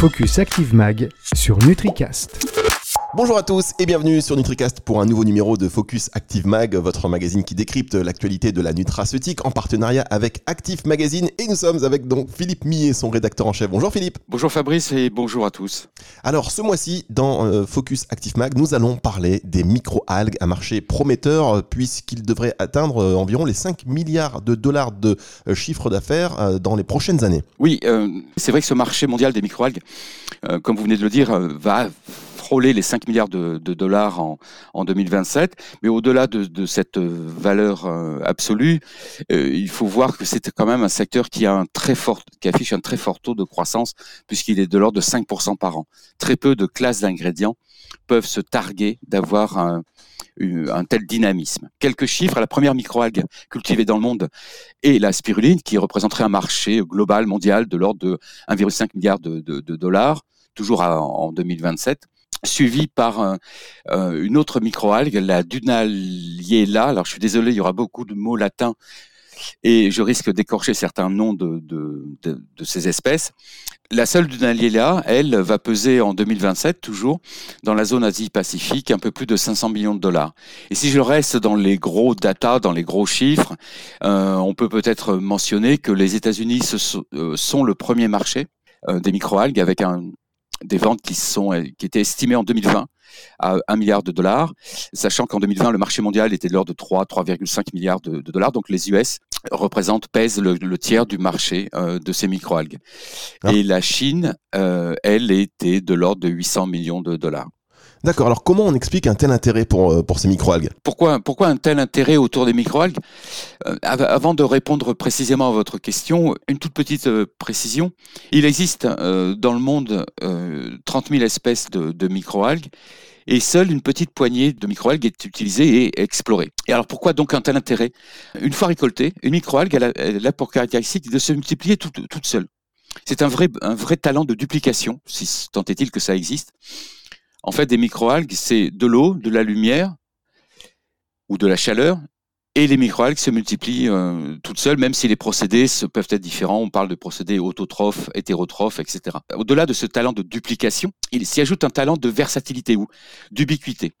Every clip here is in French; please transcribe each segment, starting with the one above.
Focus Active Mag sur NutriCast. Bonjour à tous et bienvenue sur NutriCast pour un nouveau numéro de Focus Active Mag, votre magazine qui décrypte l'actualité de la nutraceutique en partenariat avec Active Magazine. Et nous sommes avec donc Philippe Millet, son rédacteur en chef. Bonjour Philippe. Bonjour Fabrice et bonjour à tous. Alors ce mois-ci, dans euh, Focus Active Mag, nous allons parler des micro-algues à marché prometteur euh, puisqu'il devrait atteindre euh, environ les 5 milliards de dollars de chiffre d'affaires dans les prochaines années. Oui, c'est vrai que ce marché mondial des micro-algues, comme vous venez de le dire, va les 5 milliards de, dollars en, en, 2027. Mais au-delà de, cette valeur euh, absolue, euh, il faut voir que c'est quand même un secteur qui, a un très fort, qui affiche un très fort taux de croissance puisqu'il est de l'ordre de 5% par an. Très peu de classes d'ingrédients peuvent se targuer d'avoir un, un tel dynamisme. Quelques chiffres, la première microalgue cultivée dans le monde est la spiruline, qui représenterait un marché global mondial de l'ordre de 1,5 milliard de, dollars, toujours en 2027 suivi par euh, une autre microalgue, la Dunaliella. Alors je suis désolé, il y aura beaucoup de mots latins et je risque d'écorcher certains noms de, ces espèces. La seule Dunaliella, elle, va peser en 2027 toujours dans la zone Asie-Pacifique un peu plus de 500 millions de dollars. Et si je reste dans les gros data, dans les gros chiffres, euh, on peut peut-être mentionner que les États-Unis euh, sont le premier marché des microalgues avec un, des ventes qui, sont, euh, qui étaient estimées en 2020 à 1 milliard de dollars, sachant qu'en 2020, le marché mondial était de l'ordre de 3, 3,5 milliards de, dollars. Donc les US représentent, pèsent le, tiers du marché euh, de ces microalgues. Ah. Et la Chine, euh, elle, était de l'ordre de 800 millions de dollars. D'accord, alors comment on explique un tel intérêt pour, euh, pour ces microalgues pourquoi, pourquoi un tel intérêt autour des microalgues euh, Avant de répondre précisément à votre question, une toute petite euh, précision. Il existe dans le monde 30 000 espèces de, microalgues et seule une petite poignée de microalgues est utilisée et explorée. Et alors pourquoi donc un tel intérêt? Une fois récoltée, une microalgue elle a, pour caractéristique de se multiplier toute, toute seule. C'est un vrai, un vrai talent de duplication, si tant est-il que ça existe. En fait, des microalgues, c'est de l'eau, de la lumière ou de la chaleur, et les microalgues se multiplient euh, toutes seules, même si les procédés peuvent être différents. On parle de procédés autotrophes, hétérotrophes, etc. Au-delà de ce talent de duplication, il s'y ajoute un talent de versatilité ou d'ubiquité.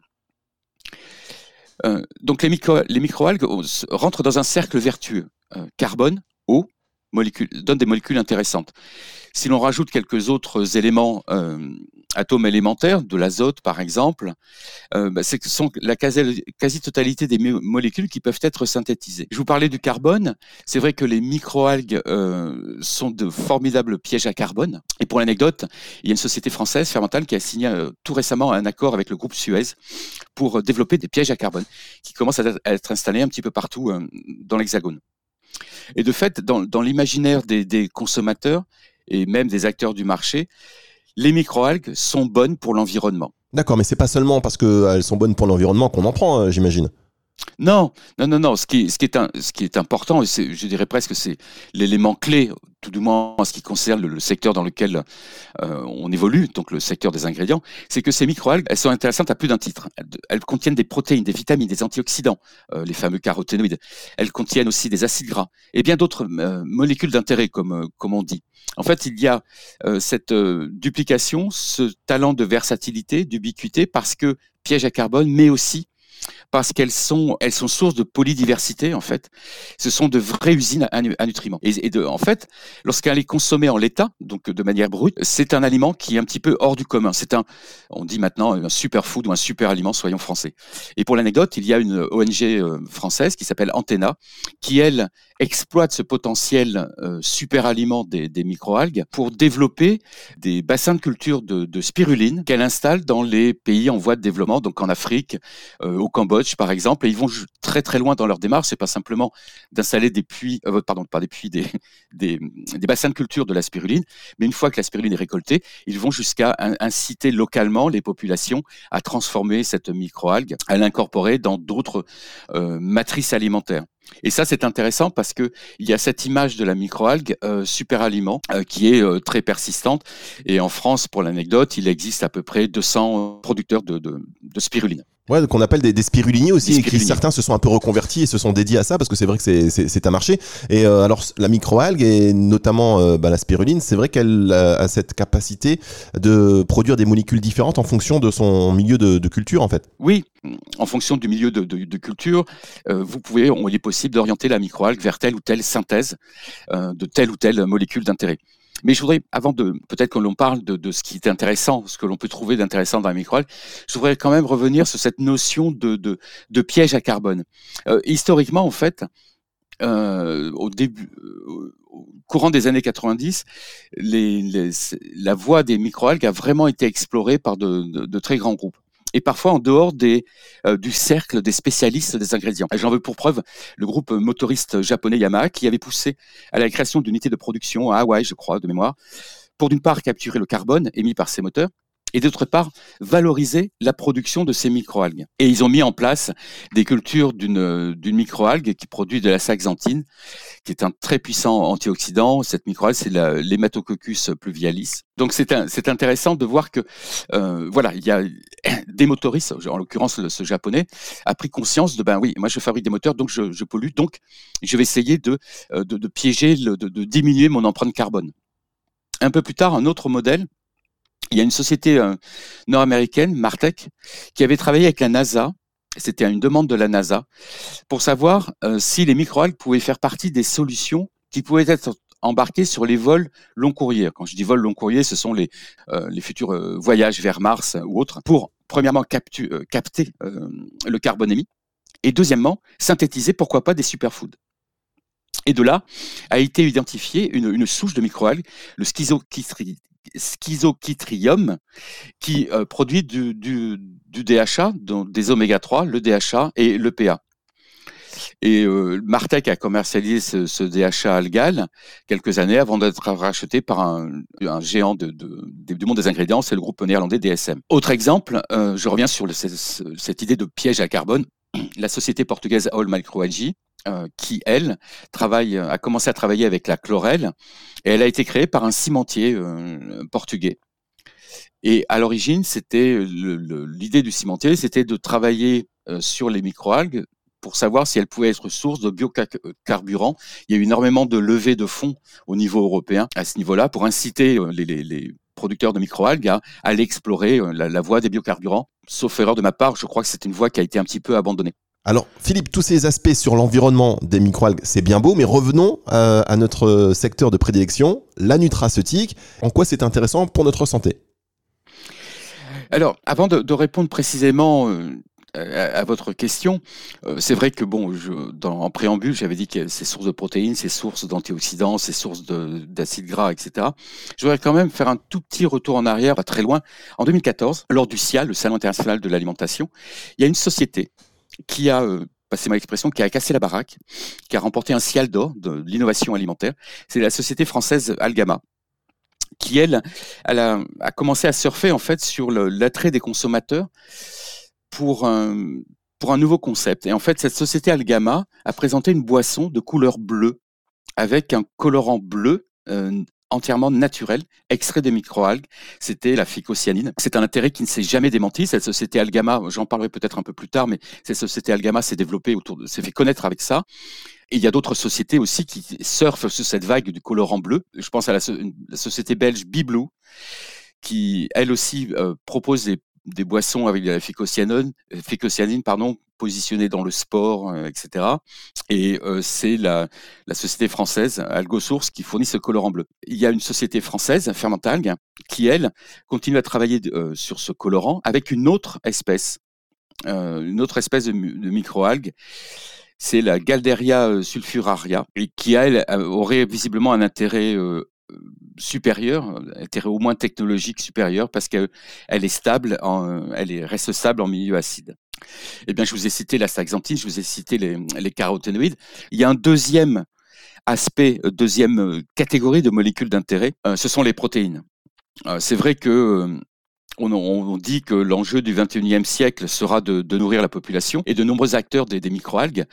Euh, donc les, microalgues rentrent dans un cercle vertueux. Euh, carbone, eau, molécules, donnent des molécules intéressantes. Si l'on rajoute quelques autres éléments atomes élémentaires, de l'azote par exemple, euh, bah, ce sont la quasi-totalité des molécules qui peuvent être synthétisées. Je vous parlais du carbone. C'est vrai que les microalgues euh, sont de formidables pièges à carbone. Et pour l'anecdote, il y a une société française, Fermental, qui a signé euh, tout récemment un accord avec le groupe Suez pour développer des pièges à carbone qui commencent à être installés un petit peu partout dans l'Hexagone. Et de fait, dans, l'imaginaire des consommateurs et même des acteurs du marché, les microalgues sont bonnes pour l'environnement. D'accord, mais c'est pas seulement parce qu'elles sont bonnes pour l'environnement qu'on en prend, euh, j'imagine. Non, non, non, non. Ce qui, ce qui, est, un, ce qui est important, et je dirais presque c'est l'élément clé, tout du moins en ce qui concerne le, secteur dans lequel euh, on évolue, donc le secteur des ingrédients, c'est que ces microalgues, elles sont intéressantes à plus d'un titre. Elles, contiennent des protéines, des vitamines, des antioxydants, euh, les fameux caroténoïdes. Elles contiennent aussi des acides gras et bien d'autres euh, molécules d'intérêt, comme, comme on dit. En fait, il y a cette duplication, ce talent de versatilité, d'ubiquité, parce que piège à carbone, mais aussi parce qu'elles sont, elles sont source de polydiversité en fait. Ce sont de vraies usines à, nutriments. Et, de, en fait, lorsqu'elle est consommée en l'état, donc de manière brute, c'est un aliment qui est un petit peu hors du commun. C'est un, on dit maintenant un superfood ou un super aliment, soyons français. Et pour l'anecdote, il y a une ONG euh, française qui s'appelle Antena, qui elle exploite ce potentiel euh, super des microalgues pour développer des bassins de culture de, de spiruline qu'elle installe dans les pays en voie de développement, donc en Afrique, euh, au Cambodge par exemple, et ils vont très très loin dans leur démarche. C'est pas simplement d'installer des puits, euh, pardon, pas des puits, des, des, des, bassins de culture de la spiruline, mais une fois que la spiruline est récoltée, ils vont jusqu'à inciter localement les populations à transformer cette microalgue, à l'incorporer dans d'autres euh, matrices alimentaires. Et ça, c'est intéressant parce que il y a cette image de la microalgue euh, super aliment euh, qui est euh, très persistante. Et en France, pour l'anecdote, il existe à peu près 200 producteurs de, de, de spiruline. Ouais, qu'on appelle des, des spiruliniers aussi, et qui certains se sont un peu reconvertis et se sont dédiés à ça parce que c'est vrai que c'est un marché. Et euh, alors la microalgue et notamment euh, bah, la spiruline, c'est vrai qu'elle a cette capacité de produire des molécules différentes en fonction de son milieu de, culture en fait. Oui, en fonction du milieu de, de culture, euh, vous pouvez, il est possible d'orienter la microalgue vers telle ou telle synthèse de telle ou telle molécule d'intérêt. Mais je voudrais, avant de peut-être que l'on parle de, de, ce qui est intéressant, ce que l'on peut trouver d'intéressant dans la microalgue, je voudrais quand même revenir sur cette notion de, de, de piège à carbone. Euh, historiquement, en fait, euh, au début, euh, au courant des années 90, les, les, la voie des microalgues a vraiment été explorée par de, de très grands groupes et parfois en dehors des, euh, du cercle des spécialistes des ingrédients. J'en veux pour preuve le groupe motoriste japonais Yamaha qui avait poussé à la création d'unités de production à Hawaï, je crois, de mémoire, pour d'une part capturer le carbone émis par ces moteurs et d'autre part valoriser la production de ces microalgues. Et ils ont mis en place des cultures d'une d'une microalgue qui produit de la saxanthine, qui est un très puissant antioxydant. Cette microalgue, c'est l'Hematococcus pluvialis. Donc c'est intéressant de voir que euh, voilà, il y a des motoristes, en l'occurrence ce japonais, a pris conscience de ben oui, moi je fabrique des moteurs, donc je, je pollue, donc je vais essayer de de, de piéger, de, de diminuer mon empreinte carbone. Un peu plus tard, un autre modèle il y a une société euh, nord-américaine, Martech, qui avait travaillé avec la NASA. C'était une demande de la NASA pour savoir euh, si les microalgues pouvaient faire partie des solutions qui pouvaient être embarquées sur les vols long courriers. Quand je dis vols long courriers, ce sont les, euh, les futurs voyages vers Mars ou autres pour, premièrement, capter le carbone émis et deuxièmement, synthétiser, pourquoi pas, des superfoods. Et de là a été identifiée une, une souche de microalgues, le schizochytridium, schizochytrium qui euh, produit du, DHA, donc des oméga 3, le DHA et le PA. Et euh, a commercialisé ce, DHA algal quelques années avant d'être racheté par un, géant du monde des ingrédients, c'est le groupe néerlandais DSM. Autre exemple, euh, je reviens sur cette idée de piège à carbone. La société portugaise All Microalgae euh, qui, elle, travaille, a commencé à travailler avec la chlorelle et elle a été créée par un cimentier euh, portugais. Et à l'origine, c'était l'idée du cimentier, c'était de travailler euh, sur les microalgues pour savoir si elles pouvaient être source de biocarburants. Il y a eu énormément de levées de fonds au niveau européen à ce niveau-là pour inciter les producteurs de microalgues à aller explorer la, la voie des biocarburants. Sauf erreur de ma part, je crois que c'est une voie qui a été un petit peu abandonnée. Alors, Philippe, tous ces aspects sur l'environnement des microalgues, c'est bien beau, mais revenons euh, à notre secteur de prédilection, la nutraceutique. En quoi c'est intéressant pour notre santé? Alors, avant de, répondre précisément euh, à, votre question, euh, c'est vrai que bon, en préambule, j'avais dit que c'est source de protéines, c'est source d'antioxydants, c'est source d'acides gras, etc. Je voudrais quand même faire un tout petit retour en arrière, pas très loin. En 2014, lors du SIA, le Salon international de l'alimentation, il y a une société qui a euh, passé ma expression, qui a cassé la baraque, qui a remporté un ciel d'or de l'innovation alimentaire. C'est la société française Algama, qui elle, elle a, commencé à surfer en fait sur l'attrait des consommateurs pour un, pour un nouveau concept. Et en fait, cette société Algama a présenté une boisson de couleur bleue avec un colorant bleu euh, entièrement naturel, extrait des microalgues. C'était la phycocyanine. C'est un intérêt qui ne s'est jamais démenti. Cette société Algama, j'en parlerai peut-être un peu plus tard, mais cette société Algama s'est développée autour de, s'est fait connaître avec ça. Et il y a d'autres sociétés aussi qui surfent sur cette vague du colorant bleu. Je pense à la, société belge Biblou, qui elle aussi euh, propose des, boissons avec de la phycocyanine, phycocyanine pardon, positionné dans le sport, euh, etc. Et euh, c'est la, société française Algosource qui fournit ce colorant bleu. Il y a une société française, Fermentalg, qui elle continue à travailler euh, sur ce colorant avec une autre espèce, une autre espèce de, microalgue. C'est la Galderia sulfuraria, et qui elle aurait visiblement un intérêt supérieure, intérêt au moins technologique supérieur, parce qu'elle est stable, elle est, reste stable en milieu acide. Eh bien, je vous ai cité la saxanthine, je vous ai cité les, les caroténoïdes. Il y a un deuxième aspect, euh, deuxième euh, catégorie de molécules d'intérêt, euh, ce sont les protéines. C'est vrai que on, dit que l'enjeu du 21e siècle sera de, nourrir la population et de nombreux acteurs des, microalgues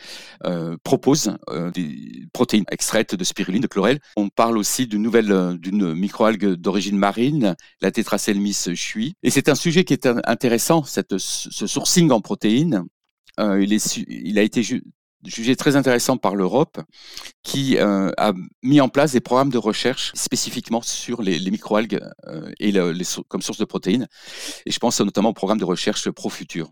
euh, proposent euh, des protéines extraites de spiruline, de chlorelle. On parle aussi d'une nouvelle euh, d'une microalgue d'origine marine, la Tetraselmis chui. Et c'est un sujet qui est intéressant, ce sourcing en protéines. il, il a été jugé très intéressant par l'Europe, qui euh, a mis en place des programmes de recherche spécifiquement sur les, microalgues euh, et les, comme source de protéines. Et je pense notamment au programme de recherche ProFuture.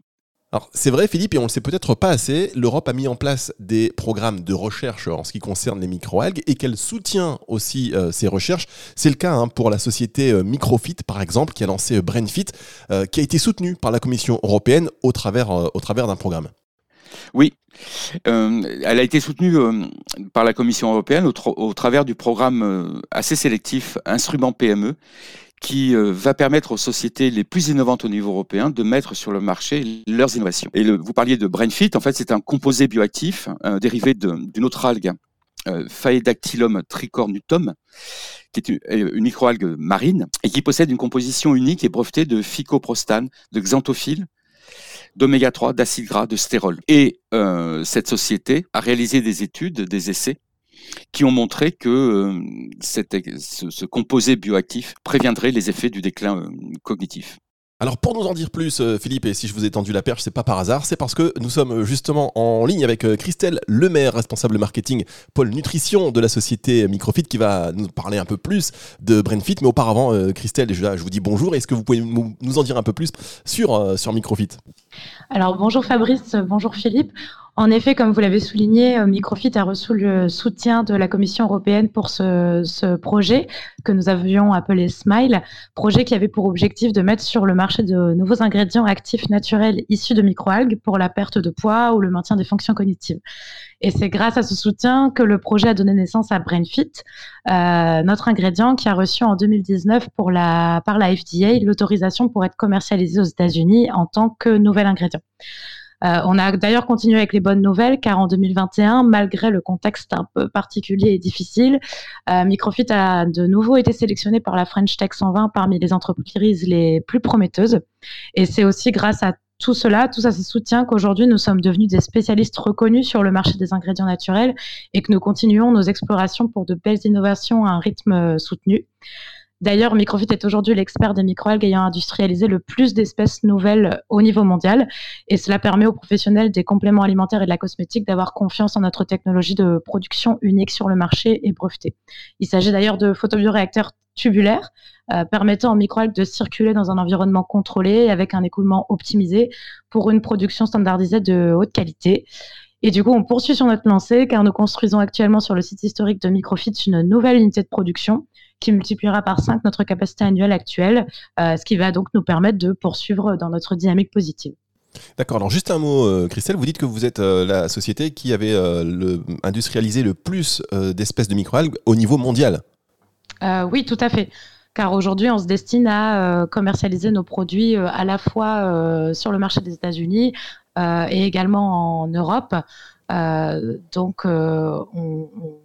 Alors c'est vrai Philippe, et on ne le sait peut-être pas assez, l'Europe a mis en place des programmes de recherche en ce qui concerne les microalgues et qu'elle soutient aussi euh, ces recherches. C'est le cas hein, pour la société Microfit par exemple, qui a lancé Brainfit, qui a été soutenue par la Commission européenne au travers, au travers d'un programme. Oui, euh, elle a été soutenue euh, par la Commission européenne au, travers du programme euh, assez sélectif Instrument PME qui va permettre aux sociétés les plus innovantes au niveau européen de mettre sur le marché leurs innovations. Et vous parliez de BrainFit, en fait c'est un composé bioactif dérivé d'une autre algue, Phaedactylum tricornutum, qui est une, microalgue marine et qui possède une composition unique et brevetée de phycoprostane, de xanthophiles, d'oméga 3, d'acide gras, de stérol. Et euh, cette société a réalisé des études, des essais qui ont montré que euh, ce, composé bioactif préviendrait les effets du déclin euh, cognitif. Alors pour nous en dire plus, euh, Philippe, et si je vous ai tendu la perche, c'est pas par hasard, c'est parce que nous sommes euh, justement en ligne avec euh, Christelle Lemaire, responsable marketing pôle nutrition de la société Microfit, qui va nous parler un peu plus de BrainFit. Mais auparavant, Christelle, je vous dis bonjour. Est-ce que vous pouvez nous en dire un peu plus sur Microfit? Alors bonjour Fabrice, bonjour Philippe. En effet, comme vous l'avez souligné, euh, Microfit a reçu le soutien de la Commission européenne pour ce, projet que nous avions appelé SMILE, projet qui avait pour objectif de mettre sur le marché de nouveaux ingrédients actifs naturels issus de microalgues pour la perte de poids ou le maintien des fonctions cognitives. Et c'est grâce à ce soutien que le projet a donné naissance à BrainFit, euh, notre ingrédient qui a reçu en 2019 pour la, par la FDA l'autorisation pour être commercialisé aux États-Unis en tant que nouvel ingrédient. Euh, on a d'ailleurs continué avec les bonnes nouvelles car en 2021, malgré le contexte un peu particulier et difficile, euh, Microfit a de nouveau été sélectionné par la French Tech 120 parmi les entreprises les plus prometteuses. Et c'est aussi grâce à tout cela, tout ça, ces soutiens qu'aujourd'hui nous sommes devenus des spécialistes reconnus sur le marché des ingrédients naturels et que nous continuons nos explorations pour de belles innovations à un rythme soutenu. D'ailleurs, Microfit est aujourd'hui l'expert des microalgues ayant industrialisé le plus d'espèces nouvelles au niveau mondial. Et cela permet aux professionnels des compléments alimentaires et de la cosmétique d'avoir confiance en notre technologie de production unique sur le marché et brevetée. Il s'agit d'ailleurs de photobioréacteurs tubulaires euh, permettant aux microalgues de circuler dans un environnement contrôlé avec un écoulement optimisé pour une production standardisée de haute qualité. Et du coup, on poursuit sur notre lancée car nous construisons actuellement sur le site historique de Microfit une nouvelle unité de production qui multipliera par 5 notre capacité annuelle actuelle, euh, ce qui va donc nous permettre de poursuivre dans notre dynamique positive. D'accord, alors juste un mot, euh, Christelle, vous dites que vous êtes euh, la société qui avait le, industrialisé le plus d'espèces de microalgues au niveau mondial. oui, tout à fait. Car aujourd'hui, on se destine à commercialiser nos produits à la fois sur le marché des États-Unis et également en Europe. donc, on on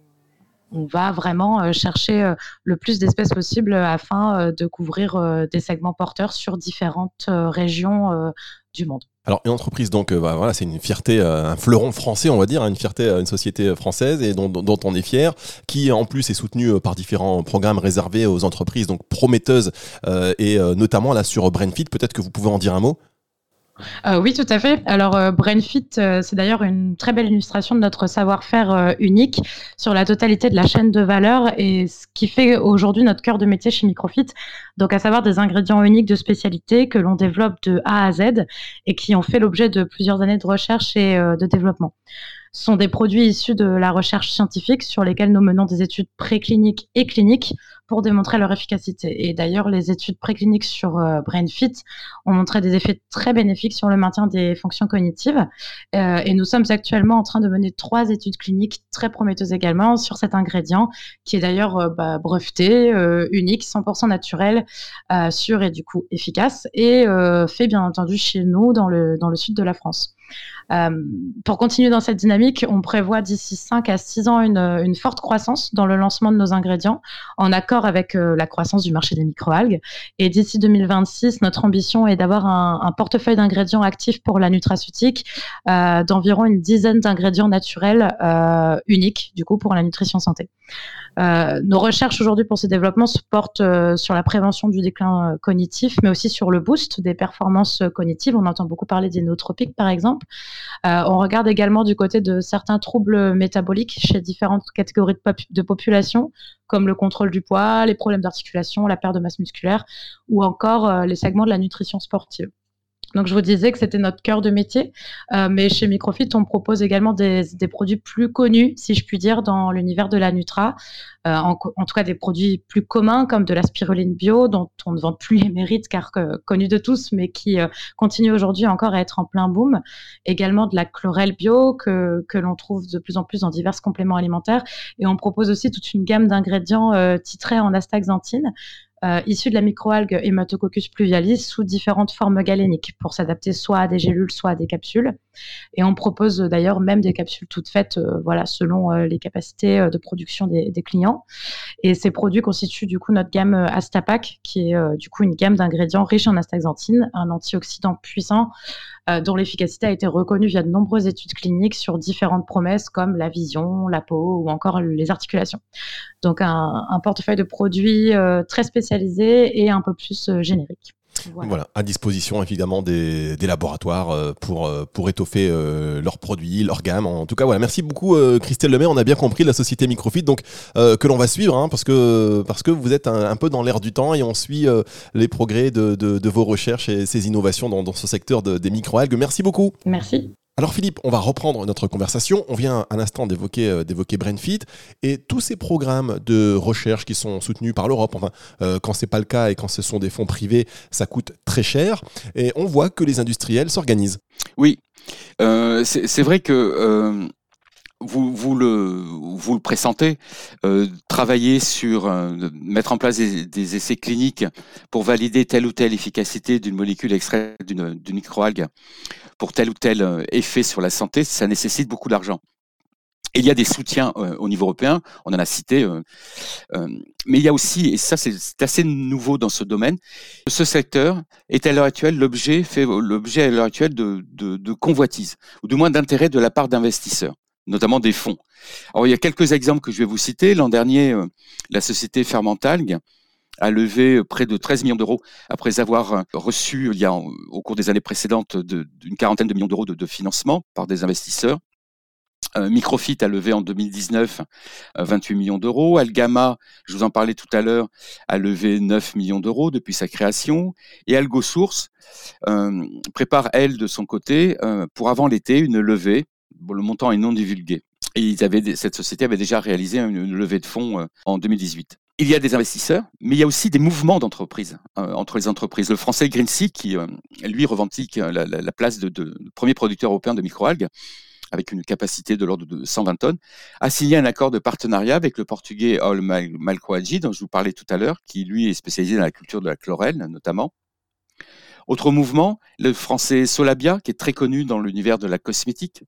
va vraiment euh, chercher euh, le plus d'espèces possible afin euh, de couvrir des segments porteurs sur différentes régions du monde. Alors une entreprise donc bah, voilà c'est une fierté un fleuron français on va dire une fierté une société française et dont, on est fier qui en plus est soutenue par différents programmes réservés aux entreprises donc prometteuses et notamment là sur Brainfit peut-être que vous pouvez en dire un mot? Euh, oui, tout à fait. Alors, euh, BrainFit, euh, c'est d'ailleurs une très belle illustration de notre savoir-faire unique sur la totalité de la chaîne de valeur et ce qui fait aujourd'hui notre cœur de métier chez Microfit. Donc, à savoir des ingrédients uniques de spécialité que l'on développe de A à Z et qui ont fait l'objet de plusieurs années de recherche et de développement sont des produits issus de la recherche scientifique sur lesquels nous menons des études précliniques et cliniques pour démontrer leur efficacité. Et d'ailleurs, les études précliniques sur euh, BrainFit ont montré des effets très bénéfiques sur le maintien des fonctions cognitives. Euh, et nous sommes actuellement en train de mener trois études cliniques très prometteuses également sur cet ingrédient, qui est d'ailleurs euh, bah, breveté, unique, 100% naturel, sûr et du coup efficace, et fait bien entendu chez nous dans le, dans le sud de la France. Pour continuer dans cette dynamique, on prévoit d'ici 5 à 6 ans une, forte croissance dans le lancement de nos ingrédients, en accord avec la croissance du marché des microalgues. Et d'ici 2026, notre ambition est d'avoir un, portefeuille d'ingrédients actifs pour la nutraceutique d'environ une dizaine d'ingrédients naturels uniques, du coup, pour la nutrition santé. Euh, nos recherches aujourd'hui pour ce développement se portent euh, sur la prévention du déclin euh, cognitif, mais aussi sur le boost des performances cognitives. On entend beaucoup parler des nootropiques, par exemple. On regarde également du côté de certains troubles métaboliques chez différentes catégories de, population, comme le contrôle du poids, les problèmes d'articulation, la perte de masse musculaire, ou encore les segments de la nutrition sportive. Donc, je vous disais que c'était notre cœur de métier, euh, mais chez Microfit, on propose également des, produits plus connus, si je puis dire, dans l'univers de la Nutra. Euh, en, tout cas, des produits plus communs comme de la spiruline bio, dont on ne vend plus les mérites car connus de tous, mais qui euh, continue aujourd'hui encore à être en plein boom. Également de la chlorelle bio que, que l'on trouve de plus en plus dans divers compléments alimentaires. Et on propose aussi toute une gamme d'ingrédients titrés en astaxanthine euh, de la microalgue Hematococcus pluvialis sous différentes formes galéniques pour s'adapter soit à des gélules, soit à des capsules. Et on propose d'ailleurs même des capsules toutes faites, euh, voilà, selon euh, les capacités de production des, clients. Et ces produits constituent du coup notre gamme Astapac, qui est du coup une gamme d'ingrédients riches en astaxanthine, un antioxydant puissant dont l'efficacité a été reconnue via de nombreuses études cliniques sur différentes promesses comme la vision, la peau ou encore les articulations. Donc un portefeuille de produits très spécialisé et un peu plus générique. Voilà. à disposition évidemment des, laboratoires euh, pour, euh, pour étoffer euh, leurs produits, leur gamme. En tout cas, voilà, merci beaucoup Christelle Lemay. On a bien compris la société Microfit, donc que l'on va suivre, hein, parce, que, parce que vous êtes un, peu dans l'air du temps et on suit les progrès de, vos recherches et ces innovations dans, dans ce secteur des microalgues. Merci beaucoup. Merci. Alors Philippe, on va reprendre notre conversation. On vient un instant d'évoquer euh, Brainfit et tous ces programmes de recherche qui sont soutenus par l'Europe. Enfin, euh, quand c'est pas le cas et quand ce sont des fonds privés, ça coûte très cher. Et on voit que les industriels s'organisent. Oui, euh, c'est vrai que vous, vous, le, vous le pressentez, travailler sur, mettre en place des, essais cliniques pour valider telle ou telle efficacité d'une molécule extraite d'une microalgue pour tel ou tel euh, effet sur la santé, ça nécessite beaucoup d'argent. il y a des soutiens euh, au niveau européen, on en a cité, euh, mais il y a aussi, et ça c'est assez nouveau dans ce domaine, ce secteur est à l'heure actuelle l'objet fait l'objet à l'heure actuelle de, de, de convoitises, ou du moins d'intérêt de la part d'investisseurs notamment des fonds. Alors, il y a quelques exemples que je vais vous citer. L'an dernier, la société Fermentalg a levé près de 13 millions d'euros après avoir reçu, il y a, au cours des années précédentes, d'une quarantaine de millions d'euros de, financement par des investisseurs. Euh, Microfit a levé en 2019 28 euh, millions d'euros. Algama, je vous en parlais tout à l'heure, a levé 9 millions d'euros depuis sa création. Et AlgoSource euh, prépare, elle, de son côté, pour avant l'été, une levée. Le montant est non divulgué. Et cette société avait déjà réalisé une levée de fonds en 2018 il y a des investisseurs, mais il y a aussi des mouvements d'entreprise euh, entre les entreprises. Le français Greenseed, qui euh, lui revendique euh, la, place de, premier producteur européen de microalgues, avec une capacité de l'ordre de 120 tonnes, a signé un accord de partenariat avec le portugais Ol Malcoagi, dont je vous parlais tout à l'heure, qui lui est spécialisé dans la culture de la chlorelle notamment. Autre mouvement, le français Solabia, qui est très connu dans l'univers de la cosmétique,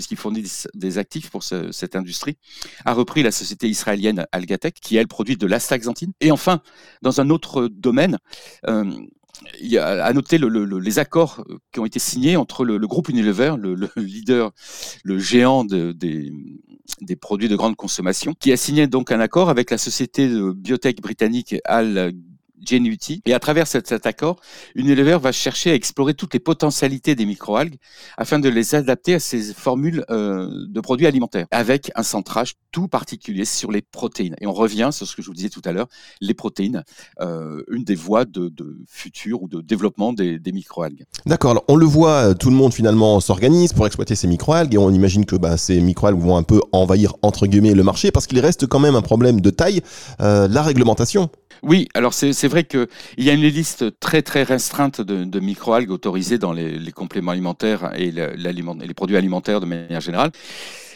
puisqu'il fournit des actifs pour cette industrie, a repris la société israélienne Algatech, qui elle produit de l'astaxanthine. Et enfin, dans un autre domaine, euh, il y a à noter les accords qui ont été signés entre le, groupe Unilever, le, leader, le géant des, des, produits de grande consommation, qui a signé donc un accord avec la société de biotech britannique Al Genuity. Et à travers cet, accord, Unilever va chercher à explorer toutes les potentialités des microalgues afin de les adapter à ces formules euh, de produits alimentaires, avec un centrage tout particulier sur les protéines. Et on revient sur ce que je vous disais tout à l'heure, les protéines, euh, une des voies de, futur ou de développement des, microalgues. D'accord, on le voit, euh, tout le monde finalement s'organise pour exploiter ces microalgues et on imagine que bah, ces microalgues vont un peu envahir entre guillemets le marché parce qu'il reste quand même un problème de taille, la réglementation. Oui, alors c'est vrai qu'il y a une liste très très restreinte de, microalgues autorisées dans les, compléments alimentaires et, les produits alimentaires de manière générale.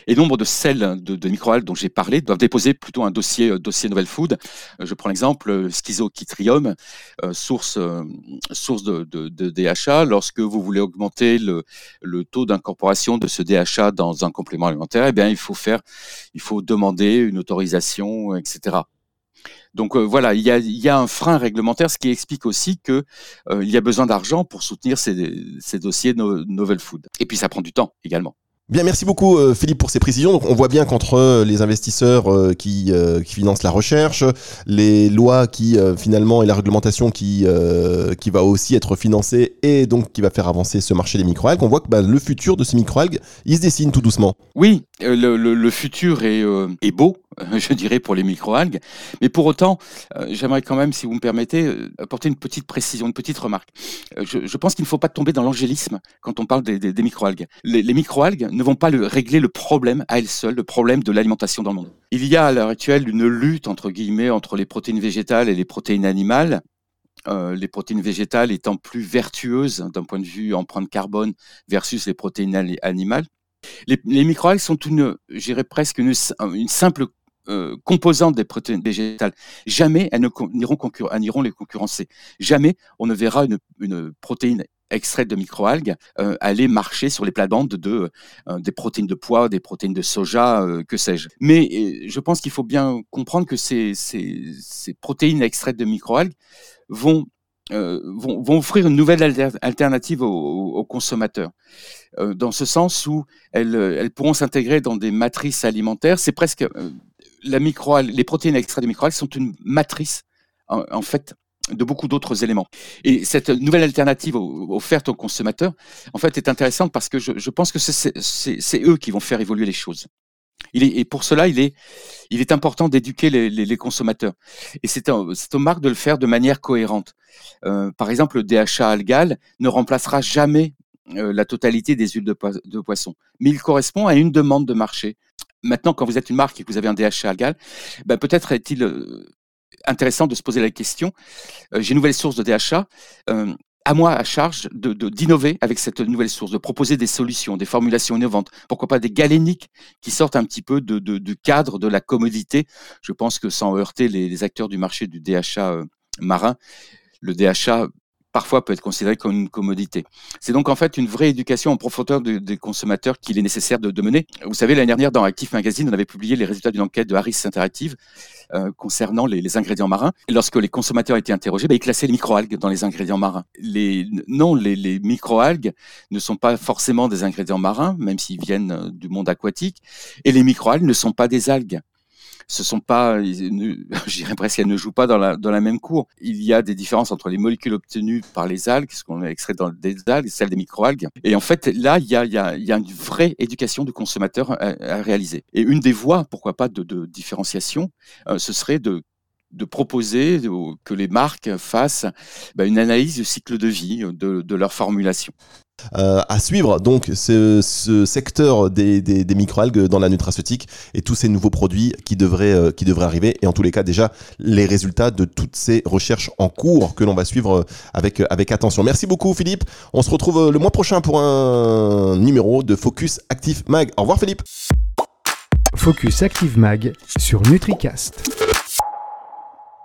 Et nombre de celles de, microalgues dont j'ai parlé doivent déposer plutôt un dossier, euh, dossier Novel Food. Euh, je prends l'exemple euh, Schizochytrium, source, source de, DHA. Lorsque vous voulez augmenter le, le taux d'incorporation de ce DHA dans un complément alimentaire, eh bien, il faut faire, il faut demander une autorisation, etc. Donc voilà, il y, a, il y, a, un frein réglementaire, ce qui explique aussi que euh, il y a besoin d'argent pour soutenir ces, ces dossiers no, novel food. Et puis ça prend du temps également. Bien, merci beaucoup euh, Philippe pour ces précisions. Donc, on voit bien qu'entre euh, les investisseurs euh, qui, qui, financent la recherche, les lois qui finalement et la réglementation qui, qui va aussi être financée et donc qui va faire avancer ce marché des microalgues, on voit que bah, le futur de ces microalgues, il se dessine tout doucement. Oui, le, le, le, futur est, est beau, je dirais, pour les microalgues. Mais pour autant, j'aimerais quand même, si vous me permettez, apporter une petite précision, une petite remarque. Je, je pense qu'il ne faut pas tomber dans l'angélisme quand on parle des, microalgues. Les, microalgues ne vont pas le, régler le problème à elles seules, le problème de l'alimentation dans le monde. Il y a à l'heure actuelle une lutte entre guillemets entre les protéines végétales et les protéines animales. Euh, les protéines végétales étant plus vertueuses d'un point de vue empreinte carbone versus les protéines animales. Les, microalgues sont une, j'irais presque une simple euh, composante des protéines végétales. Jamais elles n'iront les concurrencer. Jamais on ne verra une, protéine extraites de microalgues euh, aller marcher sur les plates-bandes de, euh, des protéines de pois, des protéines de soja, euh, que sais-je. Mais je pense qu'il faut bien comprendre que ces, ces, protéines extraites de microalgues vont, vont, vont, offrir une nouvelle alternative aux, aux consommateurs. dans ce sens où elles, elles pourront s'intégrer dans des matrices alimentaires. C'est presque les protéines extraites de microalgues sont une matrice en, fait de beaucoup d'autres éléments. Et cette nouvelle alternative offerte aux consommateurs, en fait, est intéressante parce que je, pense que c'est eux qui vont faire évoluer les choses. Et pour cela, il est, important d'éduquer les, consommateurs. Et c'est aux marques de le faire de manière cohérente. Euh, par exemple, le DHA algal ne remplacera jamais euh, la totalité des huiles de, de, poisson, mais il correspond à une demande de marché. Maintenant, quand vous êtes une marque et que vous avez un DHA algal, ben peut-être est-il euh, intéressant de se poser la question. Euh, J'ai une nouvelle source de DHA. Euh, à moi à charge de d'innover avec cette nouvelle source, de proposer des solutions, des formulations innovantes, pourquoi pas des galéniques qui sortent un petit peu de, de, du cadre de la commodité. Je pense que sans heurter les, acteurs du marché du DHA marin, le DHA parfois peut être considéré comme une commodité. C'est donc en fait une vraie éducation en profondeur de, des consommateurs qu'il est nécessaire de, mener. Vous savez, l'année dernière, dans Active Magazine, on avait publié les résultats d'une enquête de Harris Interactive euh, concernant les, ingrédients marins. Lorsque les consommateurs étaient interrogés, bah, ils classaient les microalgues dans les ingrédients marins. Les, non, les, les microalgues ne sont pas forcément des ingrédients marins, même s'ils viennent euh, du monde aquatique. Et les microalgues ne sont pas des algues ce sont pas, je dirais presque, elles ne jouent pas dans la, dans la même cour. Il y a des différences entre les molécules obtenues par les algues, ce qu'on a extrait dans des algues, celles des microalgues. Et en fait, là, il y a, y a, y a une vraie éducation du consommateur à, réaliser. Et une des voies, pourquoi pas, de, de différenciation, euh, ce serait de de proposer que les marques fassent bah, une analyse du cycle de vie de, de leur formulation. Euh, à suivre donc ce, ce secteur des, des, des, microalgues dans la nutraceutique et tous ces nouveaux produits qui devraient, euh, qui devraient arriver et en tous les cas déjà les résultats de toutes ces recherches en cours que l'on va suivre avec, avec attention. Merci beaucoup Philippe. On se retrouve le mois prochain pour un numéro de Focus Active Mag. Au revoir Philippe. Focus Active Mag sur NutriCast.